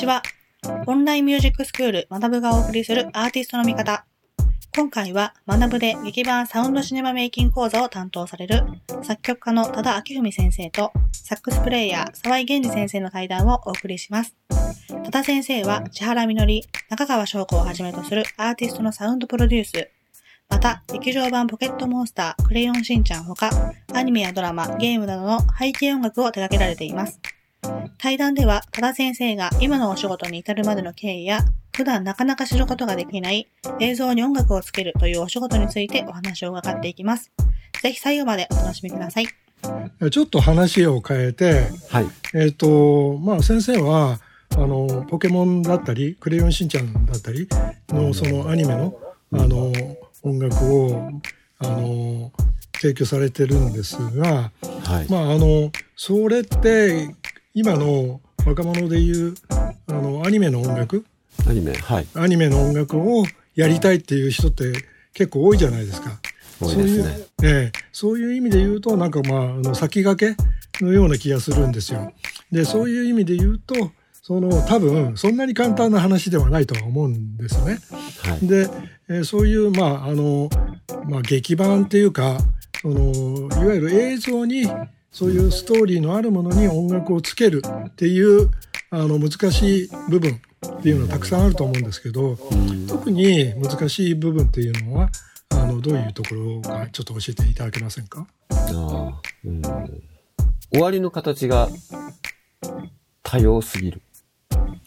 ちは。オンラインミュージックスクール学ぶがお送りするアーティストの見方。今回は学ぶで劇版サウンドシネマメイキング講座を担当される作曲家の多田明文先生とサックスプレイヤー沢井源二先生の対談をお送りします。多田先生は千原みのり、中川翔子をはじめとするアーティストのサウンドプロデュース、また、劇場版ポケットモンスター、クレヨンしんちゃんほか、アニメやドラマ、ゲームなどの背景音楽を手掛けられています。対談では、多田先生が今のお仕事に至るまでの経緯や、普段なかなか知ることができない映像に音楽をつけるというお仕事についてお話を伺っていきます。ぜひ最後までお楽しみください。ちょっと話を変えて、はい。えっ、と、まあ先生は、あの、ポケモンだったり、クレヨンしんちゃんだったりの、そのアニメの、あの、音楽を、あの、提供されてるんですが、はい。まああの、それって、今の若者でいう、あの、アニメの音楽？アニメ、はい。アニメの音楽をやりたいっていう人って結構多いじゃないですか。多いですね。そういう、ええそういう意味で言うと、なんかまあ、あの先駆けのような気がするんですよ。で、そういう意味で言うと、その多分そんなに簡単な話ではないとは思うんですね。はい。で、えーそういうまああのまあ劇版っていうか、そのいわゆる映像にそういうストーリーのあるものに音楽をつけるっていうあの難しい部分っていうのはたくさんあると思うんですけど、うん。特に難しい部分っていうのはあのどういうところかちょっと教えていただけませんか？ああ、うん。終わりの形が多様すぎる。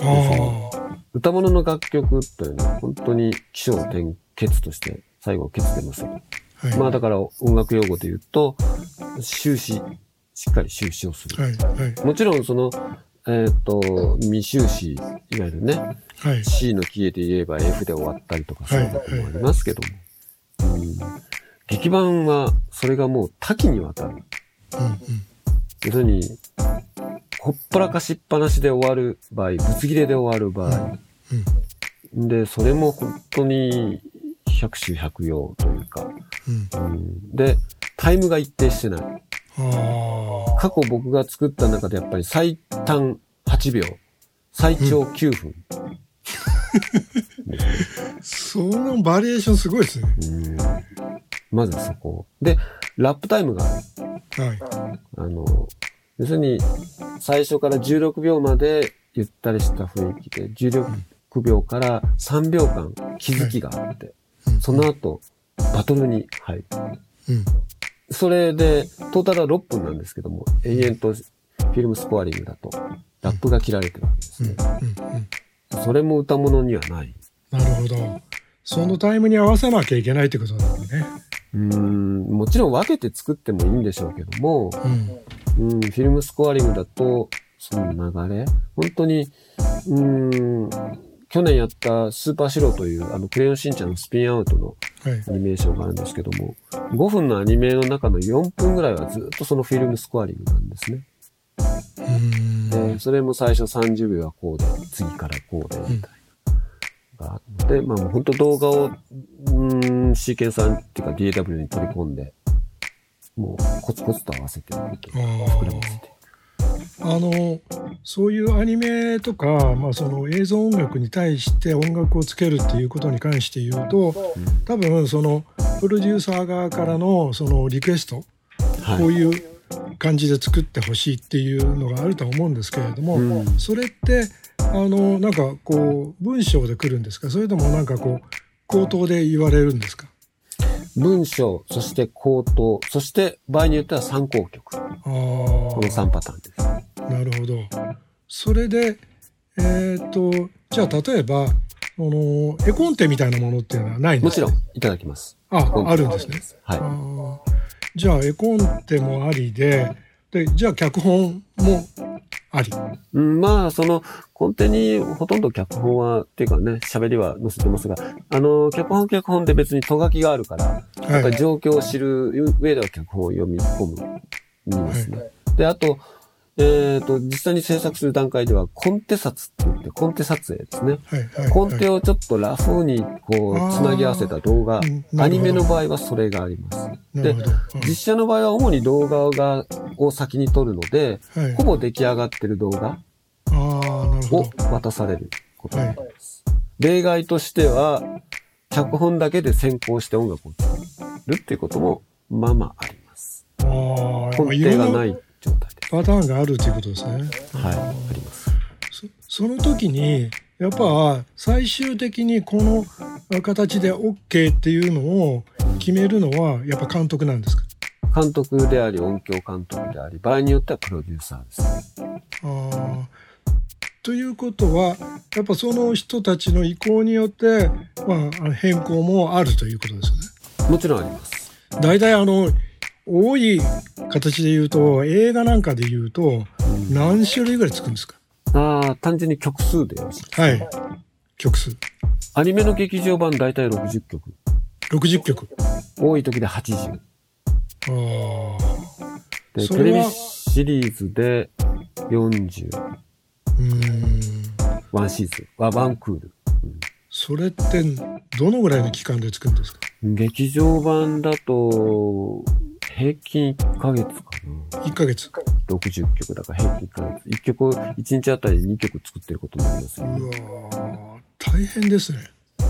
あ歌物の楽曲というのは本当に起承転結として最後結出ますはい、まあだから音楽用語で言うと、終止、しっかり終止をする。はいはいもちろんその、えっ、と、未終止、いわゆるね、はい C のキーで言えば F で終わったりとかそういうこともありますけども。うん、劇版はそれがもう多岐にわたる。うんうん要するに、ほっぱらかしっぱなしで終わる場合、ぶつ切れで終わる場合。で、それも本当に百種百様というか。うんうんで、タイムが一定してない。あ過去僕が作った中でやっぱり最短8秒、最長9分。あそのバリエーションすごいですね。うん。まずそこ。で、ラップタイムがある。はい。あの、要するに、最初から16秒までゆったりした雰囲気で、16秒から3秒間気づきがあって、うん。その後、バトルに入る。うんそれで、トータルは6分なんですけども、永遠とフィルムスコアリングだと、ラップが切られてるわけですうんね。それも歌物にはない。なるほどそのタイムに合わせなきゃいけないってことなんだねうーん、もちろん分けて作ってもいいんでしょうけども、うんうん、フィルムスコアリングだと、その流れ本当に、うーん、去年やったスーパーシローという、あの、クレヨンしんちゃんのスピンアウトのはいアニメーションがあるんですけども、5分のアニメの中の4分ぐらいはずっとそのフィルムスコアリングなんですね。うんで、それも最初30秒はこうで、次からこうで、みたいな。があって、まあもう本当動画を、うーん、シーケンサーっていうか DAW に取り込んで、もうコツコツと合わせていくと膨らませて。あのそういうアニメとか、まあ、その映像音楽に対して音楽をつけるっていうことに関して言うと多分そのプロデューサー側からのそのリクエストはい。こういう感じで作ってほしいっていうのがあるとは思うんですけれども、うんそれってあのなんかこう文章で来るんですか？それともなんかこう口頭で言われるんですか？文章、そして口頭、そして場合によっては参考曲。あこの3パターンです。あなるほど。それでえっ、とじゃあ例えばあの絵コンテみたいなものっていうのはないんですかもちろん、いただきます。ああるんですね。はい。じゃあ絵コンテもありででじゃあ脚本もあり。うん、まあ、その、根底にほとんど脚本は、っていうかね、喋りは載せてますが、あの、脚本脚本で別にと書きがあるから、やっぱり状況を知る上では脚本を読み込む、見ますね。で、あと、えっ、と、実際に制作する段階では、コンテ撮って言って、コンテ撮影ですね。はいはいコンテをちょっとラフにこう、つなぎ合わせた動画アニメの場合はそれがあります。で実写の場合は主に動画が、を先に撮るので、はいほぼ出来上がってる動画を。渡されることになります。例外としては、脚本だけで先行して音楽を作るっていうことも、まあまああります。根底がないい状態で。パターンがあるということですね。はい、あります。そその時にやっぱ最終的にこの形で OK っていうのを決めるのはやっぱ監督なんですか？監督であり、音響監督であり、場合によってはプロデューサーですね。あーということはやっぱその人たちの意向によって、まあ変更もあるということですよね。もちろんあります。大体あの多い形で言うと映画なんかで言うと何種類ぐらいつくんですか？ああ、単純に曲数ではい。曲数。アニメの劇場版大体60曲。60曲。多い時で80。ああで、テレビシリーズで40。うーん。ワンシーズン。ワワンクール。それってどのぐらいの期間で作るんですか？劇場版だと、平均1ヶ月かな。1ヶ月。60曲だから平均1ヶ月。1曲、1日あたり2曲作ってることになりますうよ、ね。わー大変ですね。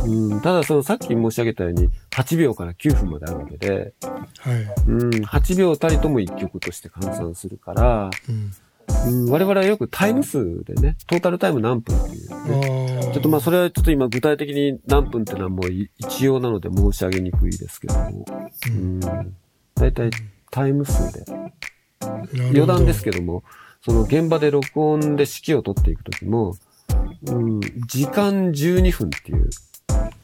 うん、ただそのさっき申し上げたように8秒から9分まであるわけで、はい、うん、8秒たりとも1曲として換算するから、うん、うん、我々はよくタイム数でね、トータルタイム何分っていう、あね。ー。ちょっとまあそれはちょっと今具体的に何分ってのはもうい一様なので申し上げにくいですけども、ううんん、大体タイム数で、余談ですけども、その現場で録音で指揮を取っていくときも、うん、時間12分っていう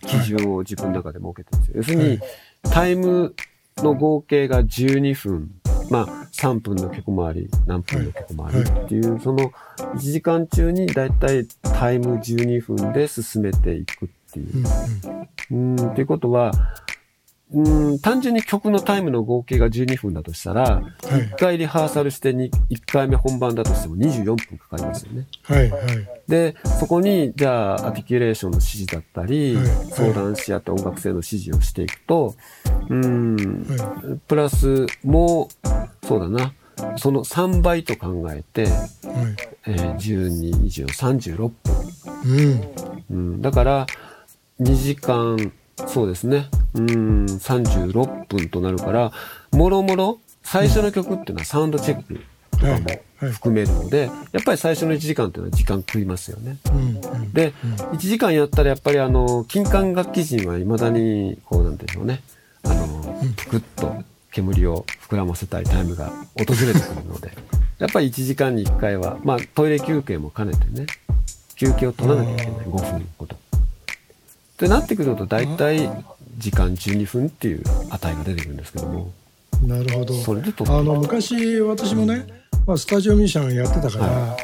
基準を自分の中で設けてるんですよ。要するに、タイムの合計が12分、まあ3分の曲もあり、何分の曲もありっていう、その1時間中にだいたいタイム12分で進めていくっていう。うん、っていうことは、うん、単純に曲のタイムの合計が12分だとしたら、はい。1回リハーサルしてに1回目本番だとしても24分かかりますよね。はいはい。で、そこに、じゃあ、アティキュレーションの指示だったり、はい相談し合って音楽性の指示をしていくと、うん、はプラス、もう、そうだな、その3倍と考えて、いはい。えー12、24、36分。うん。うん、だから、2時間、そうですね。うん、36分となるから、もろもろ、最初の曲っていうのはサウンドチェックとかも含めるので、やっぱり最初の1時間っていうのは時間食いますよね。で、1時間やったらやっぱりあの、金管楽器人は未だに、こうなんでしょうね。あの、ぷくっと煙を膨らませたいタイムが訪れてくるので、やっぱり1時間に1回は、まあトイレ休憩も兼ねてね、休憩を取らなきゃいけない、5分ほど。ってなってくると大体時間12分っていう値が出てくるんですけども、なるほど。それであの昔私もね、まあ、スタジオミュージシャンやってたから、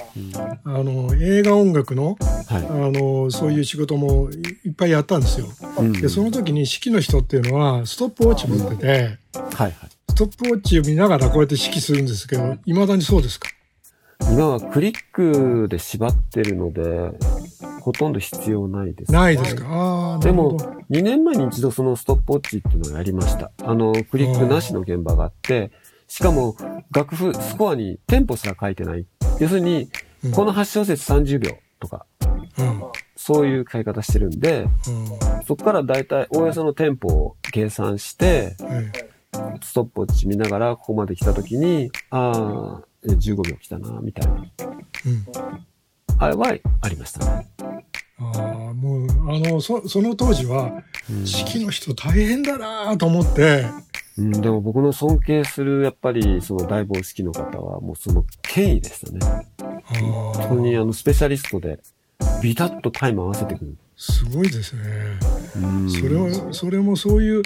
あの映画音楽のあはのそういう仕事もいいっぱいやったんですよ。い。うん。でその時に指揮の人っていうのはストップウォッチ持ってて、はいはい。ストップウォッチを見ながらこうやって指揮するんですけどいまだにそうですか？今はクリックで縛ってるので、ほとんど必要ないです。ないですか？でもるほど、2年前に一度そのストップウォッチっていうのをやりました。あの、クリックなしの現場があって、しかも楽譜、スコアにテンポすら書いてない。要するに、うんこの8小節30秒とか、うんそういう書き方してるんで、そこからだいたいおおよそのテンポを計算して、うんはいストップウォッチ見ながらここまで来た時に、ああ、え15秒来たな、みたいな。うんあれはありましたね。ああもうあのそその当時はうん指揮の人大変だなと思ってうん、でも僕の尊敬する、やっぱり、その大帽式の方は、もうその権威でしたね。あ本当ーにあの、スペシャリストで、ビタッとタイム合わせてくる。すごいですね。うんそれはそれもそういう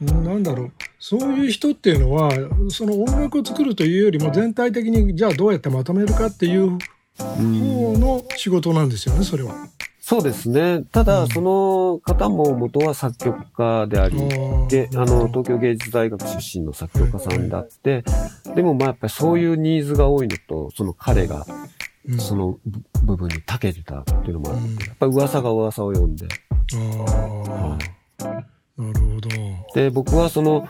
なんだろうそういう人っていうのはその音楽を作るというよりも全体的にじゃあどうやってまとめるかっていううん方の仕事なんですよねそれは。そうですね。ただ、うん。その方も元は作曲家であり、で、あの、東京芸術大学出身の作曲家さんだって、でもまあやっぱりそういうニーズが多いのと、その彼がうん。その部部分に長けてたっていうのもあって、うん。やっぱり噂が噂を呼んで、あはあい。なるほど。で、僕はその、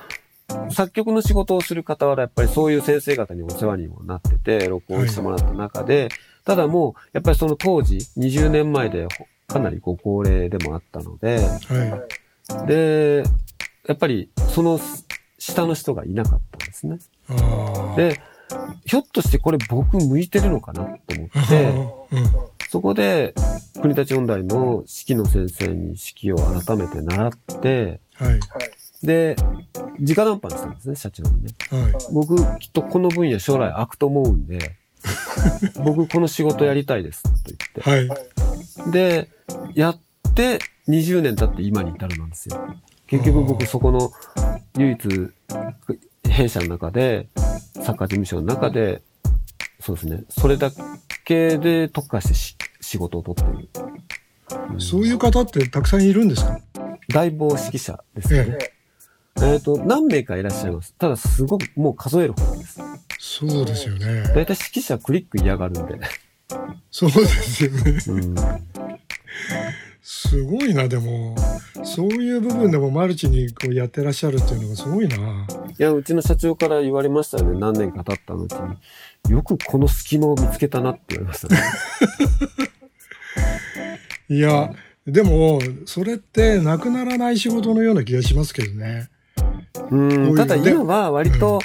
作曲の仕事をする傍ら、やっぱりそういう先生方にお世話にもなってて、録音してもらった中で、ただもう、やっぱりその当時、20年前でかなりご高齢でもあったので、はい。で、やっぱりその下の人がいなかったんですね。で、ひょっとしてこれ僕向いてるのかなと思って、うん。そこで国立音大の式の先生に式を改めて習って、はい。で、直談判したんですね、社長にね。はい。僕、きっとこの分野将来開くと思うんで、僕この仕事やりたいです、と言って。はい。で、やって20年経って今に至るなんですよ。結局僕そこの唯一弊社の中で、サッカー事務所の中で、そうですね、それだけで特化してし仕事を取ってる。うんそういう方ってたくさんいるんですか？大棒指揮者ですよね。えっ、と、何名かいらっしゃいます。ただすごくもう数えるほどです。そうですよね。だいたい指揮者クリック嫌がるんで。そうですよね。うんすごいな、でも。そういう部分でもマルチにこうやってらっしゃるっていうのがすごいな。いや、うちの社長から言われましたよね。何年か経った後に。よくこの隙間を見つけたなって言われましたね。いや、でも、それってなくならない仕事のような気がしますけどね。うん。ただ今は割と、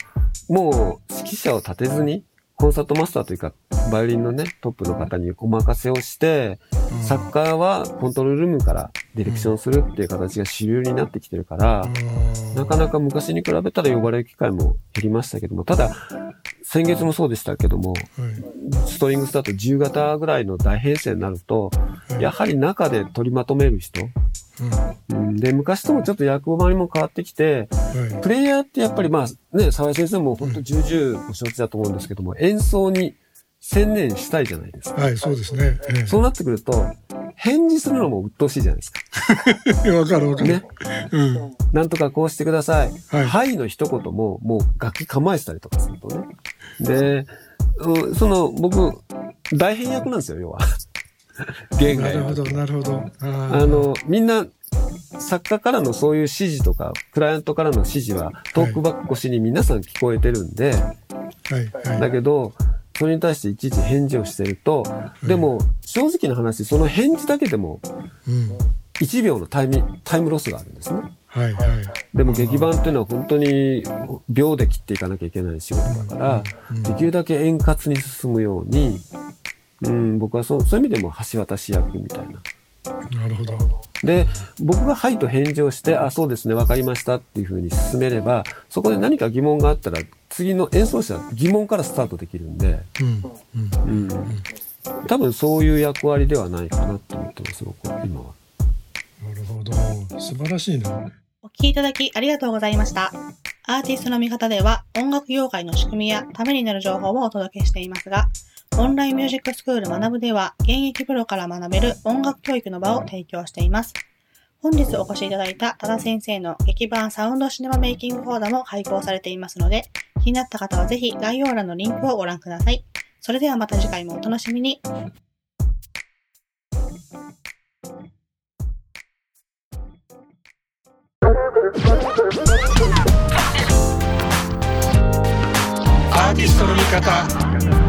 もう指揮者を立てずに、コンサートマスターというか、バイオリンのね、トップの方にお任せをして、うん。サッカーはコントロールルームからディレクションするっていう形が主流になってきてるから、うん。なかなか昔に比べたら呼ばれる機会も減りましたけども、ただ、先月もそうでしたけども、はい。ストリングスだと10型ぐらいの大編成になると、はい。やはり中で取りまとめる人、うんで、昔ともちょっと役割も変わってきて、うんはいプレイヤーってやっぱりまあね、沢井先生も本当重々ご承知だと思うんですけども、演奏に専念したいじゃないですか。はい、そうですね。えそうなってくると、返事するのも鬱陶しいじゃないですか。え わかるわかる。ね。うん。なんとかこうしてください。はいはい、の一言も、もう楽器構えてたりとかするとね。で、うんその、僕、大変役なんですよ、要は。なるほど、なるほど。ああの、みんな、作家からのそういう指示とか、クライアントからの指示は、トークバック越しに皆さん聞こえてるんで、はい、はい。だけど、それに対していちいち返事をしてると、でも、正直な話、その返事だけでも、うん。1秒のタイミタイムロスがあるんですね。はい、はい。でも劇版っていうのは本当に秒で切っていかなきゃいけない仕事だから、うんできるだけ円滑に進むように、うん、僕はそうそういう意味でも橋渡し役みたいな。なるほど。で、僕がはいと返事をして、あ、そうですね、わかりましたっていうふうに進めれば、そこで何か疑問があったら、次の演奏者は疑問からスタートできるんで、うん。うん。うん。多分そういう役割ではないかなと思ってます、僕は、今は。なるほど。素晴らしいな。お聞きいただきありがとうございました。アーティストの見方では音楽業界の仕組みやためになる情報をお届けしていますが、オンラインミュージックスクール学ぶでは現役プロから学べる音楽教育の場を提供しています。本日お越しいただいた多田先生の劇版サウンドシネマメイキング講座も開講されていますので、気になった方はぜひ概要欄のリンクをご覧ください。それではまた次回もお楽しみに。アーティストの見方。